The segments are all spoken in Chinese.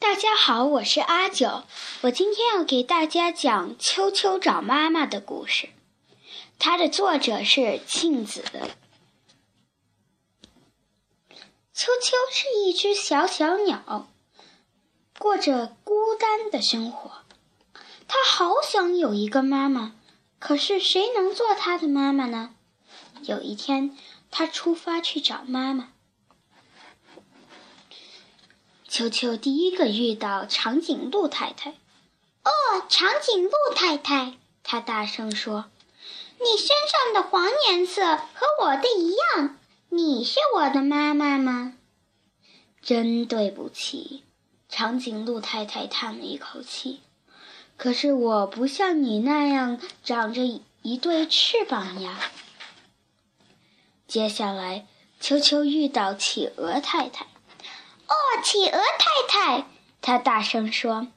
大家好，我是阿九。我今天要给大家讲《秋秋找妈妈》的故事。它的作者是庆子。秋秋是一只小小鸟，过着孤单的生活。它好想有一个妈妈，可是谁能做它的妈妈呢？有一天，它出发去找妈妈。球球第一个遇到长颈鹿太太。哦，长颈鹿太太，他大声说：“你身上的黄颜色和我的一样，你是我的妈妈吗？”真对不起，长颈鹿太太叹了一口气。可是我不像你那样长着一对翅膀呀。接下来，秋秋遇到企鹅太太。哦，企鹅太太，他大声说：“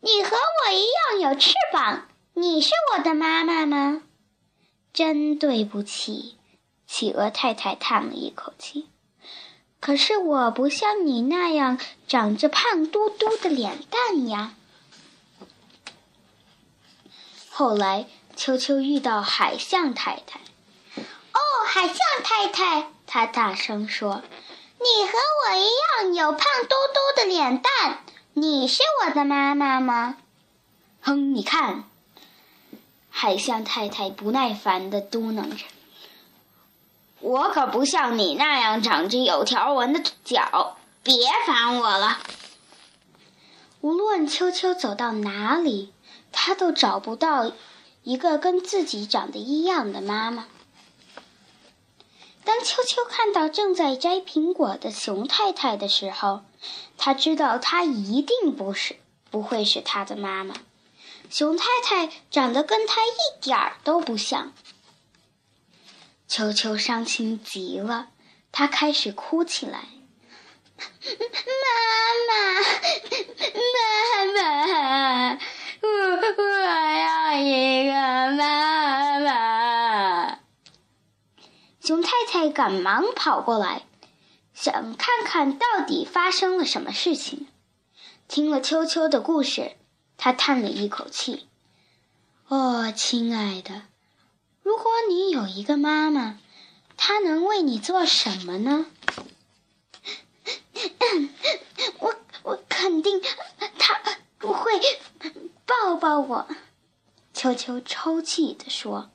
你和我一样有翅膀，你是我的妈妈吗？”真对不起，企鹅太太叹了一口气。可是我不像你那样长着胖嘟嘟的脸蛋呀。后来，秋秋遇到海象太太。哦，海象太太，他大声说。你和我一样有胖嘟嘟的脸蛋，你是我的妈妈吗？哼，你看，海象太太不耐烦的嘟囔着：“我可不像你那样长着有条纹的脚，别烦我了。”无论秋秋走到哪里，他都找不到一个跟自己长得一样的妈妈。当秋秋看到正在摘苹果的熊太太的时候，他知道她一定不是不会是他的妈妈。熊太太长得跟他一点儿都不像。秋秋伤心极了，他开始哭起来：“ 妈妈，妈妈，熊太太赶忙跑过来，想看看到底发生了什么事情。听了秋秋的故事，她叹了一口气：“哦，亲爱的，如果你有一个妈妈，她能为你做什么呢？” 我我肯定，她会抱抱我。”秋秋抽泣地说。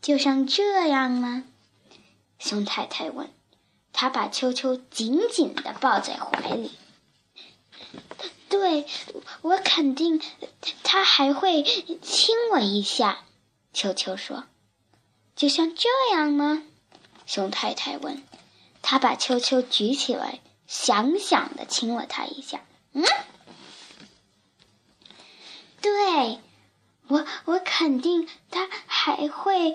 就像这样吗？熊太太问。他把秋秋紧紧地抱在怀里。对，我肯定，他还会亲我一下。秋秋说。就像这样吗？熊太太问。他把秋秋举起来，想想地亲了他一下。嗯，对。我我肯定还会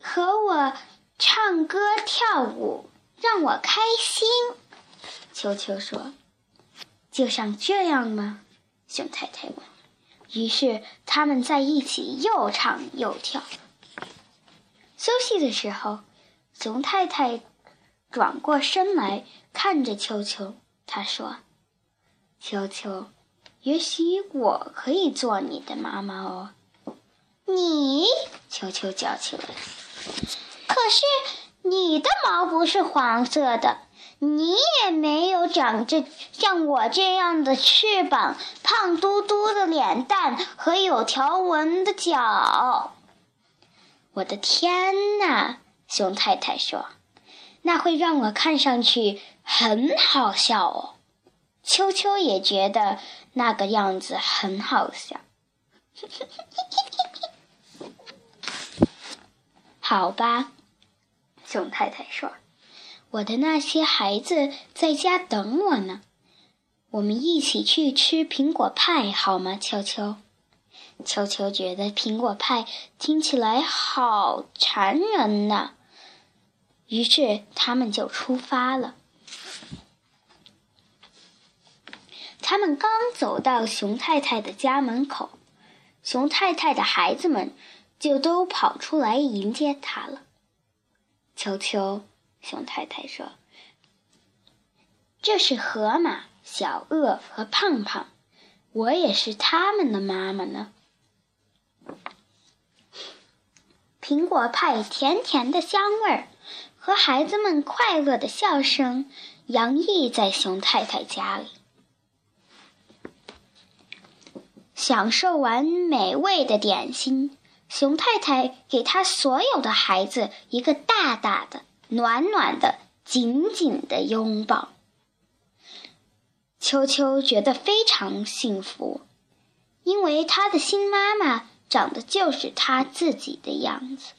和我唱歌跳舞，让我开心。球球说：“就像这样吗？”熊太太问。于是他们在一起又唱又跳。休息的时候，熊太太转过身来看着球球，她说：“球球。”也许我可以做你的妈妈哦。你，秋秋叫起来。可是你的毛不是黄色的，你也没有长着像我这样的翅膀、胖嘟嘟的脸蛋和有条纹的脚。我的天哪！熊太太说：“那会让我看上去很好笑哦。”秋秋也觉得。那个样子很好笑，好吧，熊太太说：“我的那些孩子在家等我呢，我们一起去吃苹果派好吗？”秋秋，秋秋觉得苹果派听起来好馋人呢，于是他们就出发了。他们刚走到熊太太的家门口，熊太太的孩子们就都跑出来迎接他了。秋秋，熊太太说：“这是河马、小鳄和胖胖，我也是他们的妈妈呢。苹果派甜甜的香味儿和孩子们快乐的笑声洋溢在熊太太家里。享受完美味的点心，熊太太给她所有的孩子一个大大的、暖暖的、紧紧的拥抱。秋秋觉得非常幸福，因为他的新妈妈长得就是他自己的样子。